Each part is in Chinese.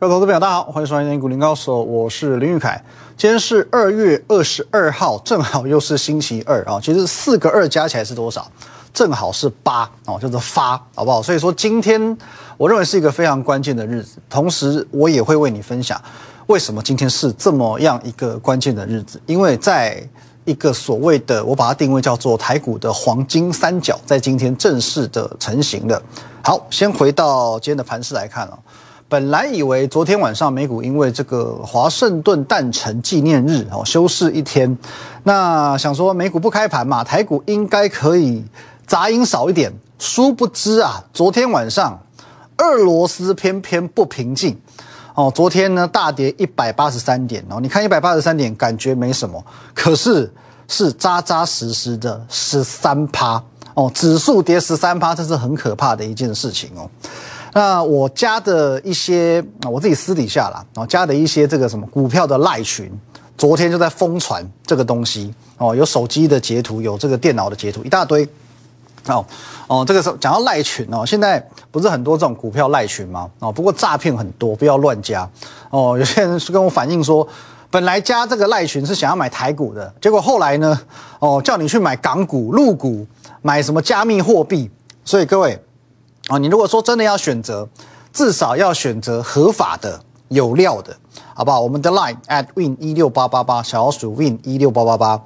各位投资朋友，大家好，欢迎收看《股林高手》，我是林玉凯。今天是二月二十二号，正好又是星期二啊。其实四个二加起来是多少？正好是八哦，叫做发，好不好？所以说今天我认为是一个非常关键的日子，同时我也会为你分享为什么今天是这么样一个关键的日子，因为在一个所谓的我把它定位叫做台股的黄金三角，在今天正式的成型了。好，先回到今天的盘势来看哦。本来以为昨天晚上美股因为这个华盛顿诞辰纪念日哦休市一天，那想说美股不开盘嘛，台股应该可以杂音少一点。殊不知啊，昨天晚上俄罗斯偏偏不平静哦。昨天呢大跌一百八十三点哦，你看一百八十三点感觉没什么，可是是扎扎实实的十三趴哦，指数跌十三趴，这是很可怕的一件事情哦。那我加的一些我自己私底下啦，然后加的一些这个什么股票的赖群，昨天就在疯传这个东西哦，有手机的截图，有这个电脑的截图，一大堆。哦哦，这个时候讲到赖群哦，现在不是很多这种股票赖群吗？哦，不过诈骗很多，不要乱加。哦，有些人是跟我反映说，本来加这个赖群是想要买台股的，结果后来呢，哦，叫你去买港股、陆股，买什么加密货币。所以各位。啊，你如果说真的要选择，至少要选择合法的、有料的，好不好？我们的 line at win 一六八八八，小老鼠 win 一六八八八，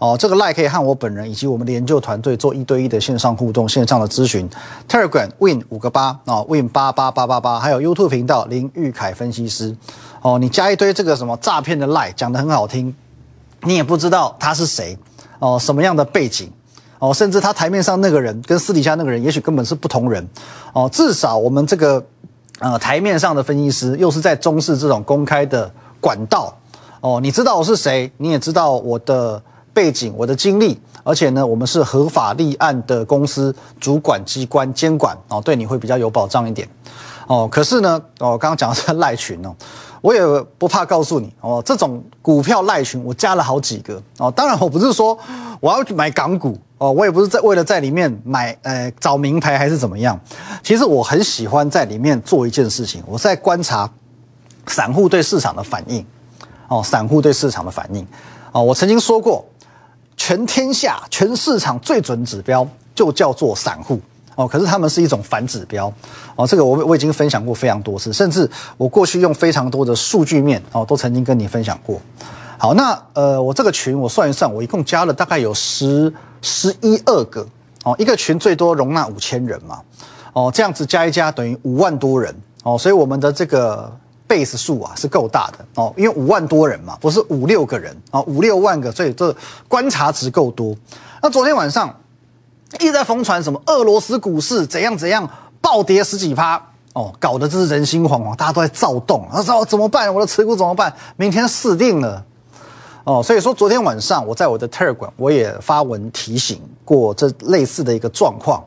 哦，这个 line 可以和我本人以及我们的研究团队做一对一的线上互动、线上的咨询。Telegram win 五个八啊，win 八八八八八，还有 YouTube 频道林玉凯分析师。哦，你加一堆这个什么诈骗的 line，讲的很好听，你也不知道他是谁，哦，什么样的背景。哦，甚至他台面上那个人跟私底下那个人，也许根本是不同人。哦，至少我们这个呃台面上的分析师，又是在中视这种公开的管道。哦，你知道我是谁，你也知道我的背景、我的经历，而且呢，我们是合法立案的公司，主管机关监管哦，对你会比较有保障一点。哦，可是呢，哦，刚刚讲的是赖群哦。我也不怕告诉你哦，这种股票赖群我加了好几个哦。当然我不是说我要去买港股哦，我也不是在为了在里面买呃找名牌还是怎么样。其实我很喜欢在里面做一件事情，我在观察散户对市场的反应哦，散户对市场的反应哦。我曾经说过，全天下全市场最准指标就叫做散户。哦，可是他们是一种反指标，哦，这个我我已经分享过非常多次，甚至我过去用非常多的数据面哦，都曾经跟你分享过。好，那呃，我这个群我算一算，我一共加了大概有十十一二个哦，一个群最多容纳五千人嘛，哦，这样子加一加等于五万多人哦，所以我们的这个 base 数啊是够大的哦，因为五万多人嘛，不是五六个人啊，五六万个，所以这观察值够多。那昨天晚上。一直在疯传什么俄罗斯股市怎样怎样暴跌十几趴哦，搞得这是人心惶惶，大家都在躁动。他说怎么办？我的持股怎么办？明天死定了哦。所以说昨天晚上我在我的 Telegram 我也发文提醒过这类似的一个状况。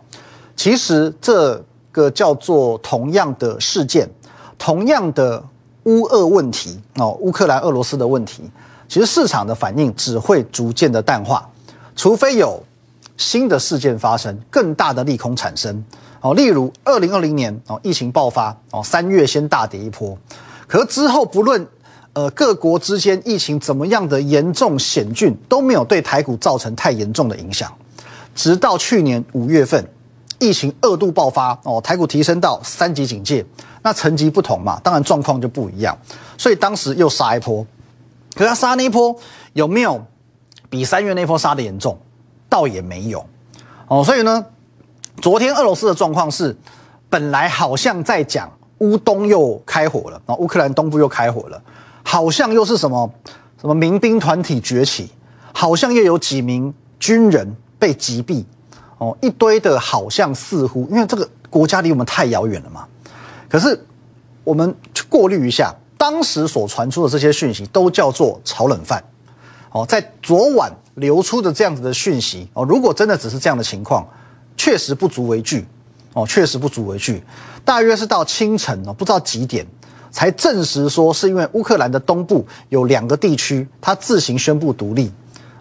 其实这个叫做同样的事件，同样的乌俄问题哦，乌克兰俄罗斯的问题，其实市场的反应只会逐渐的淡化，除非有。新的事件发生，更大的利空产生，哦，例如二零二零年哦，疫情爆发哦，三月先大跌一波，可之后不论呃各国之间疫情怎么样的严重险峻，都没有对台股造成太严重的影响，直到去年五月份，疫情二度爆发哦，台股提升到三级警戒，那层级不同嘛，当然状况就不一样，所以当时又杀一波，可他杀那一波有没有比三月那波杀的严重？倒也没有，哦，所以呢，昨天俄罗斯的状况是，本来好像在讲乌东又开火了，然后乌克兰东部又开火了，好像又是什么什么民兵团体崛起，好像又有几名军人被击毙，哦，一堆的好像似乎，因为这个国家离我们太遥远了嘛，可是我们去过滤一下，当时所传出的这些讯息都叫做炒冷饭，哦，在昨晚。流出的这样子的讯息哦，如果真的只是这样的情况，确实不足为惧哦，确实不足为惧。大约是到清晨哦，不知道几点才证实说，是因为乌克兰的东部有两个地区，它自行宣布独立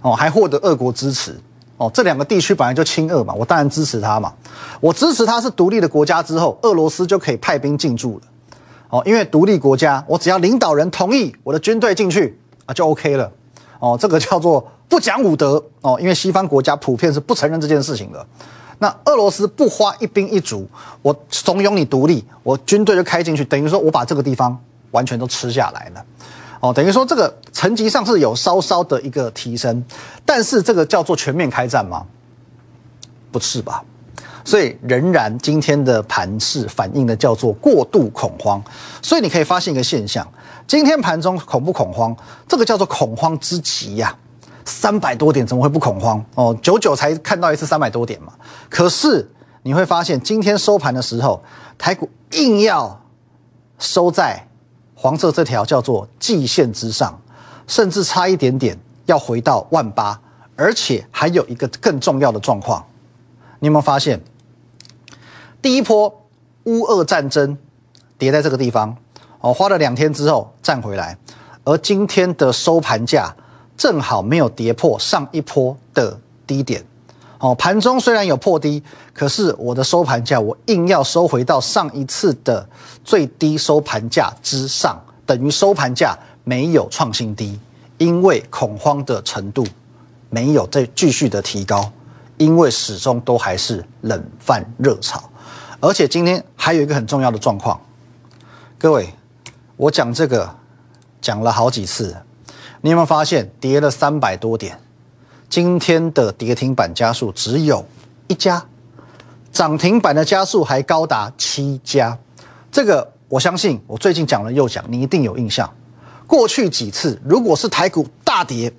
哦，还获得俄国支持哦。这两个地区本来就亲俄嘛，我当然支持他嘛。我支持他是独立的国家之后，俄罗斯就可以派兵进驻了哦，因为独立国家，我只要领导人同意，我的军队进去啊就 OK 了。哦，这个叫做不讲武德哦，因为西方国家普遍是不承认这件事情的。那俄罗斯不花一兵一卒，我怂恿你独立，我军队就开进去，等于说我把这个地方完全都吃下来了。哦，等于说这个层级上是有稍稍的一个提升，但是这个叫做全面开战吗？不是吧？所以仍然今天的盘势反映的叫做过度恐慌。所以你可以发现一个现象：今天盘中恐不恐慌？这个叫做恐慌之极呀！三百多点怎么会不恐慌？哦，九九才看到一次三百多点嘛。可是你会发现今天收盘的时候，台股硬要收在。黄色这条叫做季线之上，甚至差一点点要回到万八，而且还有一个更重要的状况，你有没有发现？第一波乌俄战争跌在这个地方，哦，花了两天之后站回来，而今天的收盘价正好没有跌破上一波的低点，哦，盘中虽然有破低，可是我的收盘价我硬要收回到上一次的。最低收盘价之上，等于收盘价没有创新低，因为恐慌的程度没有再继续的提高，因为始终都还是冷饭热炒，而且今天还有一个很重要的状况，各位，我讲这个讲了好几次，你有没有发现跌了三百多点，今天的跌停板加速只有一家，涨停板的加速还高达七家。这个我相信，我最近讲了又讲，你一定有印象。过去几次，如果是台股大跌，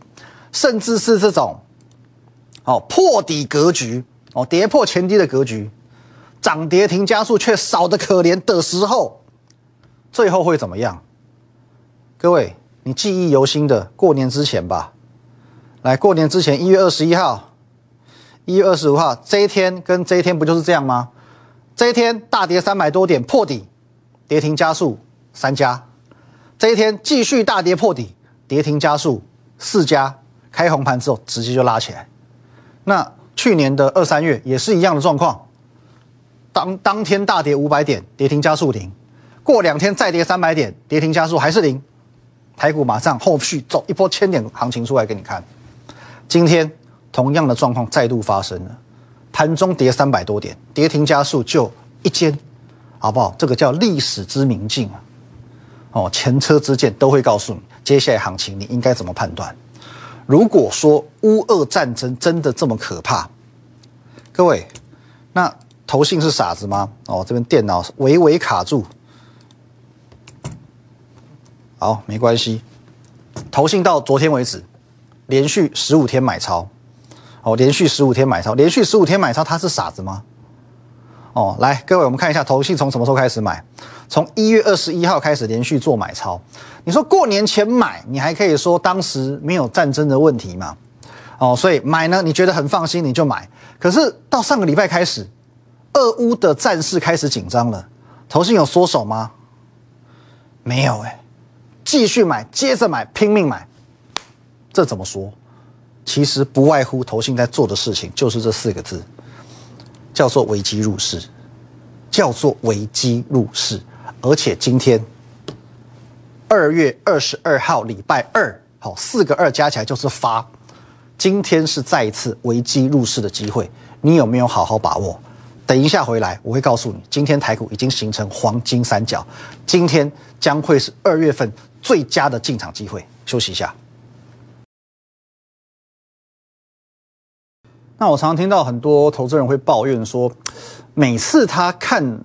甚至是这种哦破底格局哦跌破前低的格局，涨跌停加速却少的可怜的时候，最后会怎么样？各位，你记忆犹新的过年之前吧。来，过年之前一月二十一号、一月二十五号这一天跟这一天不就是这样吗？这一天大跌三百多点破底。跌停加速三家，这一天继续大跌破底，跌停加速四家，开红盘之后直接就拉起来。那去年的二三月也是一样的状况，当当天大跌五百点，跌停加速零，过两天再跌三百点，跌停加速还是零，台股马上后续走一波千点行情出来给你看。今天同样的状况再度发生了，盘中跌三百多点，跌停加速就一间。好不好？这个叫历史之明镜啊！哦，前车之鉴都会告诉你，接下来行情你应该怎么判断。如果说乌俄战争真的这么可怕，各位，那投信是傻子吗？哦，这边电脑微微卡住。好，没关系。投信到昨天为止，连续十五天买超。哦，连续十五天买超，连续十五天买超，他是傻子吗？哦，来，各位，我们看一下投信从什么时候开始买？从一月二十一号开始连续做买超。你说过年前买，你还可以说当时没有战争的问题嘛？哦，所以买呢，你觉得很放心，你就买。可是到上个礼拜开始，俄乌的战事开始紧张了，投信有缩手吗？没有哎，继续买，接着买，拼命买。这怎么说？其实不外乎投信在做的事情就是这四个字。叫做危机入市，叫做危机入市，而且今天二月二十二号礼拜二，好四个二加起来就是发，今天是再一次危机入市的机会，你有没有好好把握？等一下回来我会告诉你，今天台股已经形成黄金三角，今天将会是二月份最佳的进场机会。休息一下。那我常常听到很多投资人会抱怨说，每次他看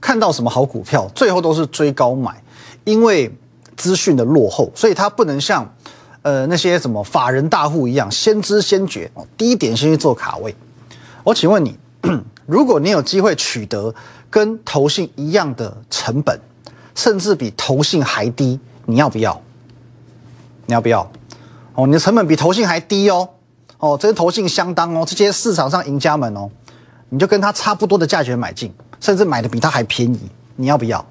看到什么好股票，最后都是追高买，因为资讯的落后，所以他不能像呃那些什么法人大户一样先知先觉哦，第一点先去做卡位。我请问你，如果你有机会取得跟投信一样的成本，甚至比投信还低，你要不要？你要不要？哦，你的成本比投信还低哦。哦，这些投信相当哦，这些市场上赢家们哦，你就跟他差不多的价钱买进，甚至买的比他还便宜，你要不要？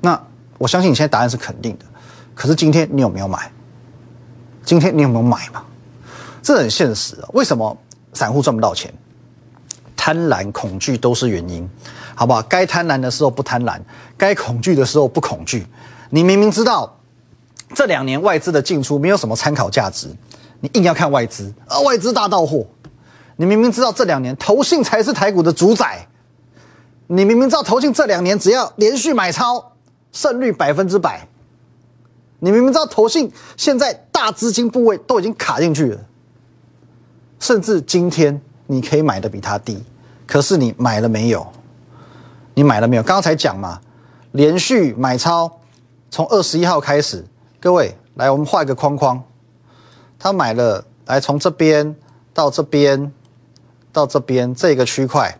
那我相信你现在答案是肯定的，可是今天你有没有买？今天你有没有买嘛？这很现实啊。为什么散户赚不到钱？贪婪、恐惧都是原因，好不好？该贪婪的时候不贪婪，该恐惧的时候不恐惧。你明明知道这两年外资的进出没有什么参考价值，你硬要看外资，啊，外资大到货。你明明知道这两年投信才是台股的主宰，你明明知道投信这两年只要连续买超，胜率百分之百。你明明知道投信现在大资金部位都已经卡进去了，甚至今天你可以买的比它低，可是你买了没有？你买了没有？刚才讲嘛，连续买超，从二十一号开始，各位来，我们画一个框框，他买了，来从这边到这边到这边这个区块，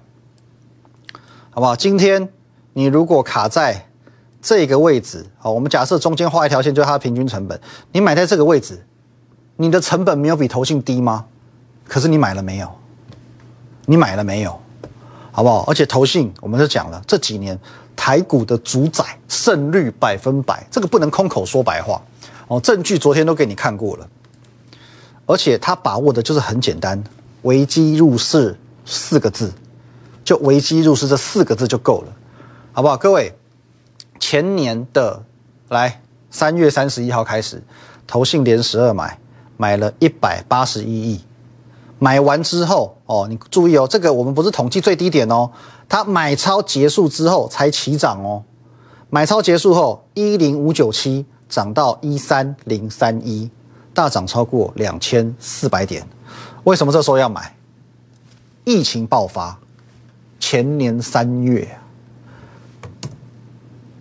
好不好？今天你如果卡在。这个位置，好，我们假设中间画一条线，就是它的平均成本。你买在这个位置，你的成本没有比投信低吗？可是你买了没有？你买了没有？好不好？而且投信，我们是讲了，这几年台股的主宰胜率百分百，这个不能空口说白话哦。证据昨天都给你看过了，而且他把握的就是很简单，危机入市四个字，就危机入市这四个字就够了，好不好？各位。前年的来三月三十一号开始，投信连十二买，买了一百八十一亿。买完之后哦，你注意哦，这个我们不是统计最低点哦，它买超结束之后才起涨哦。买超结束后一零五九七涨到一三零三一，大涨超过两千四百点。为什么这时候要买？疫情爆发，前年三月。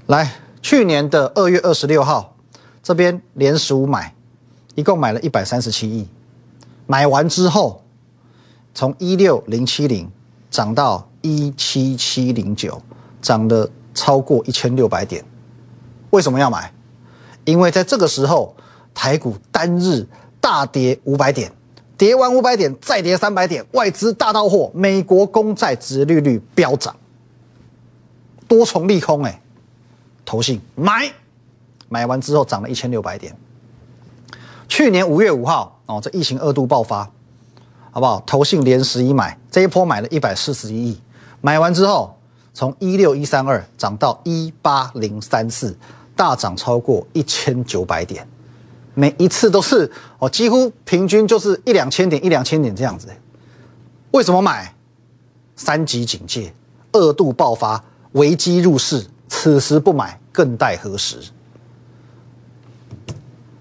来，去年的二月二十六号，这边连十五买，一共买了一百三十七亿。买完之后，从一六零七零涨到一七七零九，涨了超过一千六百点。为什么要买？因为在这个时候，台股单日大跌五百点，跌完五百点再跌三百点，外资大到货，美国公债殖利率飙涨，多重利空哎。投信买，买完之后涨了一千六百点。去年五月五号哦，这疫情二度爆发，好不好？投信连十一买，这一波买了一百四十一亿，买完之后从一六一三二涨到一八零三四，大涨超过一千九百点，每一次都是哦，几乎平均就是一两千点一两千点这样子。为什么买？三级警戒，二度爆发，危机入市。此时不买，更待何时？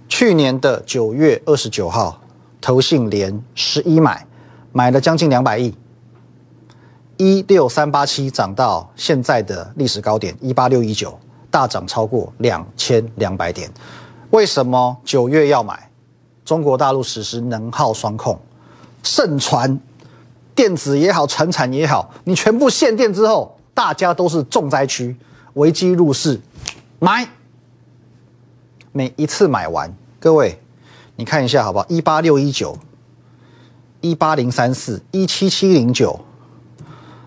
去年的九月二十九号，投信连十一买，买了将近两百亿，一六三八七涨到现在的历史高点一八六一九，大涨超过两千两百点。为什么九月要买？中国大陆实施能耗双控，盛传电子也好，船产也好，你全部限电之后，大家都是重灾区。危机入市，买，每一次买完，各位，你看一下好不好？一八六一九，一八零三四，一七七零九，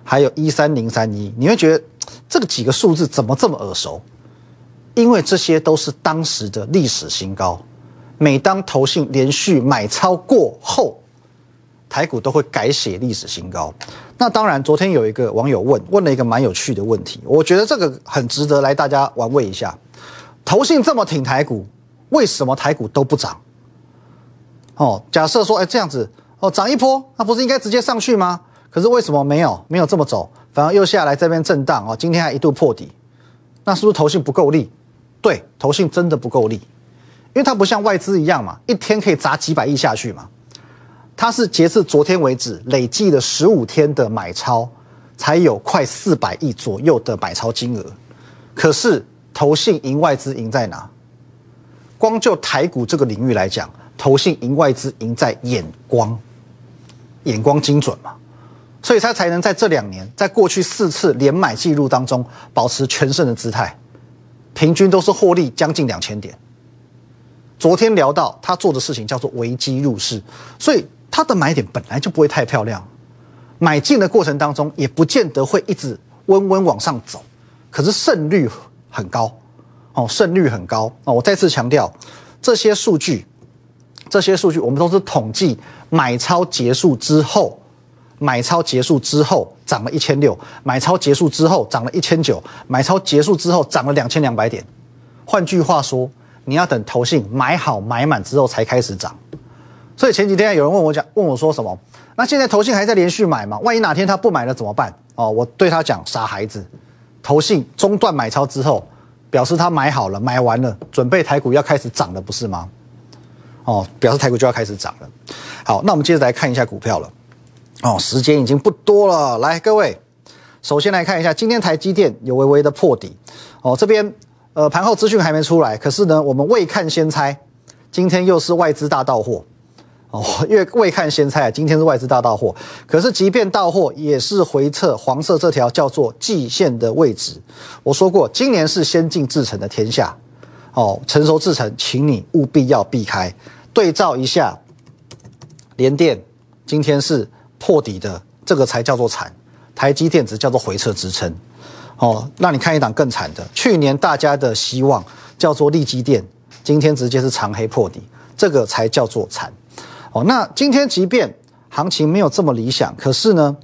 还有一三零三一，你会觉得这个几个数字怎么这么耳熟？因为这些都是当时的历史新高。每当投信连续买超过后，台股都会改写历史新高。那当然，昨天有一个网友问问了一个蛮有趣的问题，我觉得这个很值得来大家玩味一下。投信这么挺台股，为什么台股都不涨？哦，假设说，哎，这样子，哦，涨一波，那不是应该直接上去吗？可是为什么没有没有这么走，反而又下来这边震荡？哦，今天还一度破底，那是不是投信不够力？对，投信真的不够力，因为它不像外资一样嘛，一天可以砸几百亿下去嘛。它是截至昨天为止累计了十五天的买超，才有快四百亿左右的买超金额。可是投信赢外资赢在哪？光就台股这个领域来讲，投信赢外资赢在眼光，眼光精准嘛。所以他才能在这两年，在过去四次连买记录当中保持全胜的姿态，平均都是获利将近两千点。昨天聊到他做的事情叫做危机入市，所以。他的买点本来就不会太漂亮，买进的过程当中也不见得会一直温温往上走，可是胜率很高，哦，胜率很高哦。我再次强调，这些数据，这些数据我们都是统计买超结束之后，买超结束之后涨了一千六，买超结束之后涨了一千九，买超结束之后涨了两千两百点。换句话说，你要等投信买好买满之后才开始涨。所以前几天有人问我讲，问我说什么？那现在投信还在连续买吗？万一哪天他不买了怎么办？哦，我对他讲，傻孩子，投信中断买超之后，表示他买好了，买完了，准备台股要开始涨了，不是吗？哦，表示台股就要开始涨了。好，那我们接着来看一下股票了。哦，时间已经不多了，来各位，首先来看一下今天台积电有微微的破底。哦，这边呃盘后资讯还没出来，可是呢我们未看先猜，今天又是外资大到货。哦，因为未看先猜，今天是外资大到货。可是即便到货，也是回测黄色这条叫做季线的位置。我说过，今年是先进制程的天下。哦，成熟制程，请你务必要避开。对照一下，联电今天是破底的，这个才叫做惨。台积电只叫做回撤支撑。哦，那你看一档更惨的，去年大家的希望叫做利基电，今天直接是长黑破底，这个才叫做惨。哦，那今天即便行情没有这么理想，可是呢，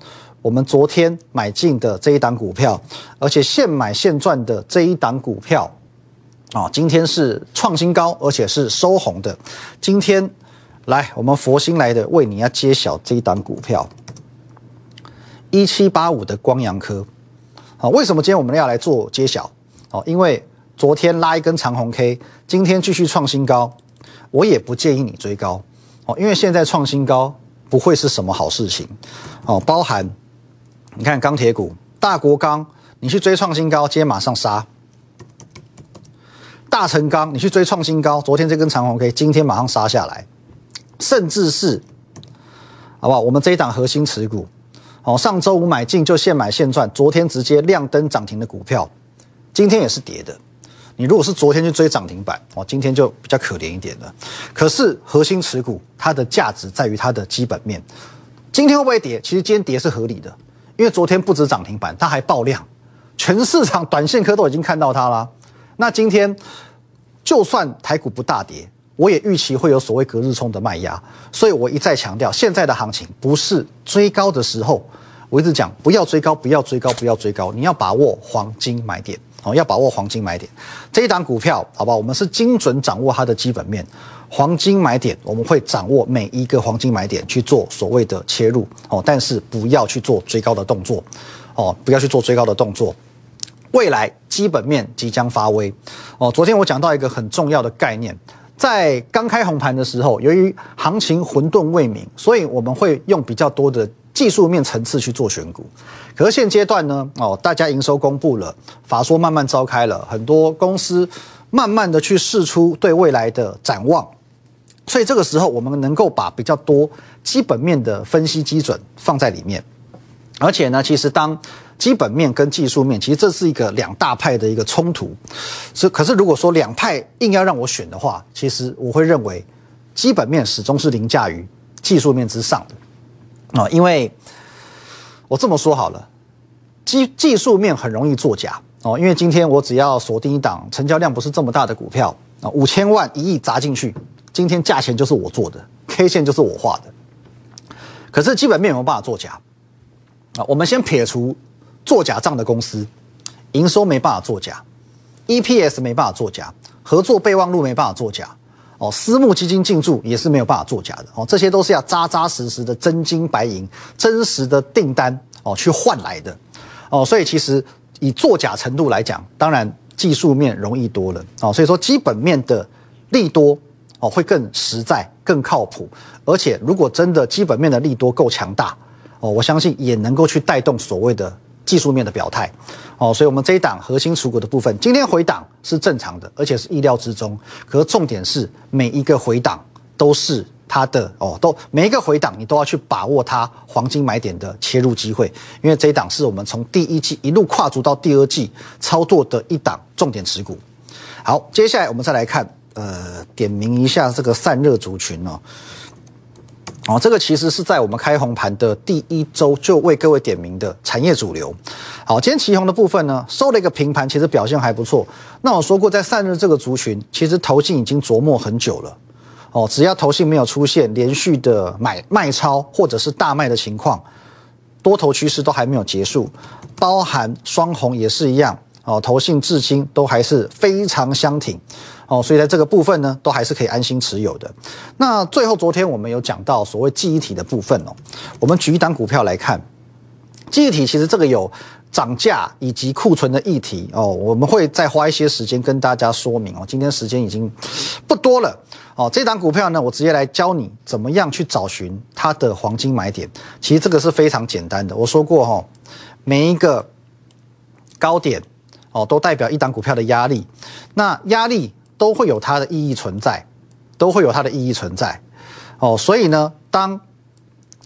我们昨天买进的这一档股票，而且现买现赚的这一档股票。啊，今天是创新高，而且是收红的。今天来，我们佛心来的为你要揭晓这一档股票，一七八五的光阳科。好，为什么今天我们要来做揭晓？哦，因为昨天拉一根长红 K，今天继续创新高，我也不建议你追高。哦，因为现在创新高不会是什么好事情。哦，包含你看钢铁股大国钢，你去追创新高，今天马上杀。大成钢，你去追创新高，昨天这根长红 K，今天马上杀下来，甚至是，好不好？我们这一档核心持股，哦，上周五买进就现买现赚，昨天直接亮灯涨停的股票，今天也是跌的。你如果是昨天去追涨停板，哦，今天就比较可怜一点了。可是核心持股它的价值在于它的基本面，今天会不会跌？其实今天跌是合理的，因为昨天不止涨停板，它还爆量，全市场短线科都已经看到它了。那今天。就算台股不大跌，我也预期会有所谓隔日冲的卖压，所以我一再强调，现在的行情不是追高的时候。我一直讲，不要追高，不要追高，不要追高，你要把握黄金买点哦，要把握黄金买点。这一档股票，好吧，我们是精准掌握它的基本面，黄金买点，我们会掌握每一个黄金买点去做所谓的切入哦，但是不要去做追高的动作哦，不要去做追高的动作。未来基本面即将发威哦。昨天我讲到一个很重要的概念，在刚开红盘的时候，由于行情混沌未明，所以我们会用比较多的技术面层次去做选股。可是现阶段呢，哦，大家营收公布了，法说慢慢召开了，很多公司慢慢的去试出对未来的展望，所以这个时候我们能够把比较多基本面的分析基准放在里面，而且呢，其实当基本面跟技术面，其实这是一个两大派的一个冲突。是，可是如果说两派硬要让我选的话，其实我会认为基本面始终是凌驾于技术面之上的啊。因为我这么说好了，技技术面很容易作假哦。因为今天我只要锁定一档成交量不是这么大的股票啊，五千万一亿砸进去，今天价钱就是我做的，K 线就是我画的。可是基本面有没有办法作假啊？我们先撇除。做假账的公司，营收没办法作假，EPS 没办法作假，合作备忘录没办法作假，哦，私募基金进驻也是没有办法作假的，哦，这些都是要扎扎实实的真金白银、真实的订单哦去换来的，哦，所以其实以作假程度来讲，当然技术面容易多了，哦，所以说基本面的利多哦会更实在、更靠谱，而且如果真的基本面的利多够强大，哦，我相信也能够去带动所谓的。技术面的表态，哦，所以我们这一档核心持股的部分，今天回档是正常的，而且是意料之中。可是重点是每一个回档都是它的哦，都每一个回档你都要去把握它黄金买点的切入机会，因为这一档是我们从第一季一路跨足到第二季操作的一档重点持股。好，接下来我们再来看，呃，点名一下这个散热族群哦。哦，这个其实是在我们开红盘的第一周就为各位点名的产业主流。好，今天旗红的部分呢，收了一个平盘，其实表现还不错。那我说过，在散热这个族群，其实投信已经琢磨很久了。哦，只要投信没有出现连续的买卖超或者是大卖的情况，多头趋势都还没有结束，包含双红也是一样哦，投信至今都还是非常相挺哦，所以在这个部分呢，都还是可以安心持有的。那最后昨天我们有讲到所谓记忆体的部分哦，我们举一档股票来看，记忆体其实这个有涨价以及库存的议题哦，我们会再花一些时间跟大家说明哦。今天时间已经不多了。哦，这档股票呢，我直接来教你怎么样去找寻它的黄金买点。其实这个是非常简单的。我说过哈，每一个高点哦，都代表一档股票的压力。那压力都会有它的意义存在，都会有它的意义存在。哦，所以呢，当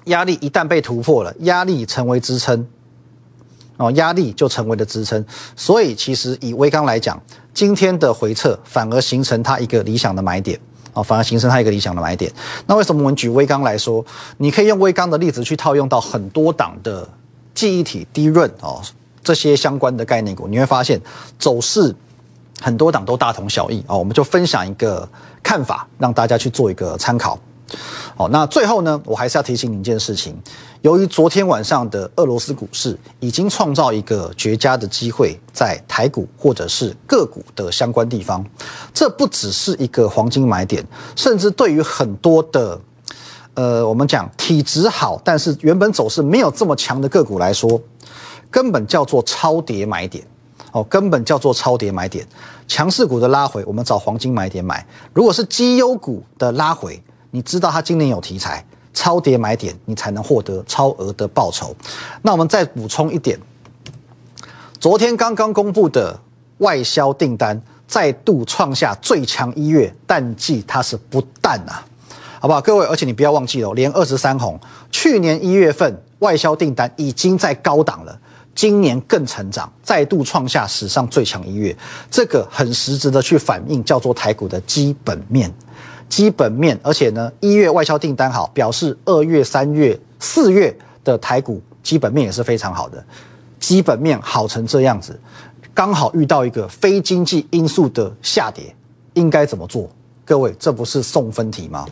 压力一旦被突破了，压力成为支撑，哦，压力就成为了支撑。所以其实以微刚来讲，今天的回撤反而形成它一个理想的买点。哦，反而形成它一个理想的买点。那为什么我们举微钢来说，你可以用微钢的例子去套用到很多档的记忆体、低润哦这些相关的概念股，你会发现走势很多档都大同小异哦。我们就分享一个看法，让大家去做一个参考。好，那最后呢，我还是要提醒你一件事情。由于昨天晚上的俄罗斯股市已经创造一个绝佳的机会，在台股或者是个股的相关地方，这不只是一个黄金买点，甚至对于很多的，呃，我们讲体质好，但是原本走势没有这么强的个股来说，根本叫做超跌买点哦，根本叫做超跌买点。强势股的拉回，我们找黄金买点买；如果是绩优股的拉回，你知道它今年有题材。超跌买点，你才能获得超额的报酬。那我们再补充一点，昨天刚刚公布的外销订单再度创下最强一月，淡季它是不淡啊，好不好？各位，而且你不要忘记了，连二十三红去年一月份外销订单已经在高档了，今年更成长，再度创下史上最强一月，这个很实质的去反映叫做台股的基本面。基本面，而且呢，一月外销订单好，表示二月、三月、四月的台股基本面也是非常好的。基本面好成这样子，刚好遇到一个非经济因素的下跌，应该怎么做？各位，这不是送分题吗？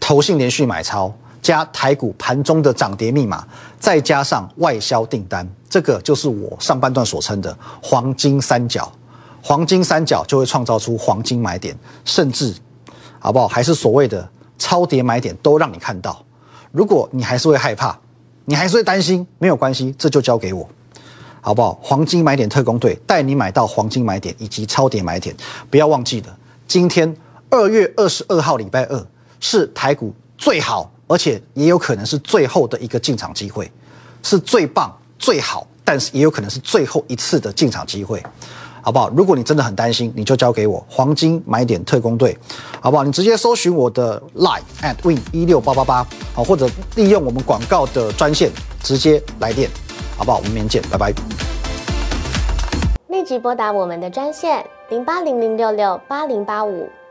投信连续买超，加台股盘中的涨跌密码，再加上外销订单，这个就是我上半段所称的黄金三角。黄金三角就会创造出黄金买点，甚至。好不好？还是所谓的超跌买点都让你看到。如果你还是会害怕，你还是会担心，没有关系，这就交给我，好不好？黄金买点特工队带你买到黄金买点以及超跌买点。不要忘记了，今天二月二十二号礼拜二是台股最好，而且也有可能是最后的一个进场机会，是最棒、最好，但是也有可能是最后一次的进场机会。好不好？如果你真的很担心，你就交给我黄金买点特工队，好不好？你直接搜寻我的 line at win 一六八八八，好，或者利用我们广告的专线直接来电，好不好？我们明天见，拜拜。立即拨打我们的专线零八零零六六八零八五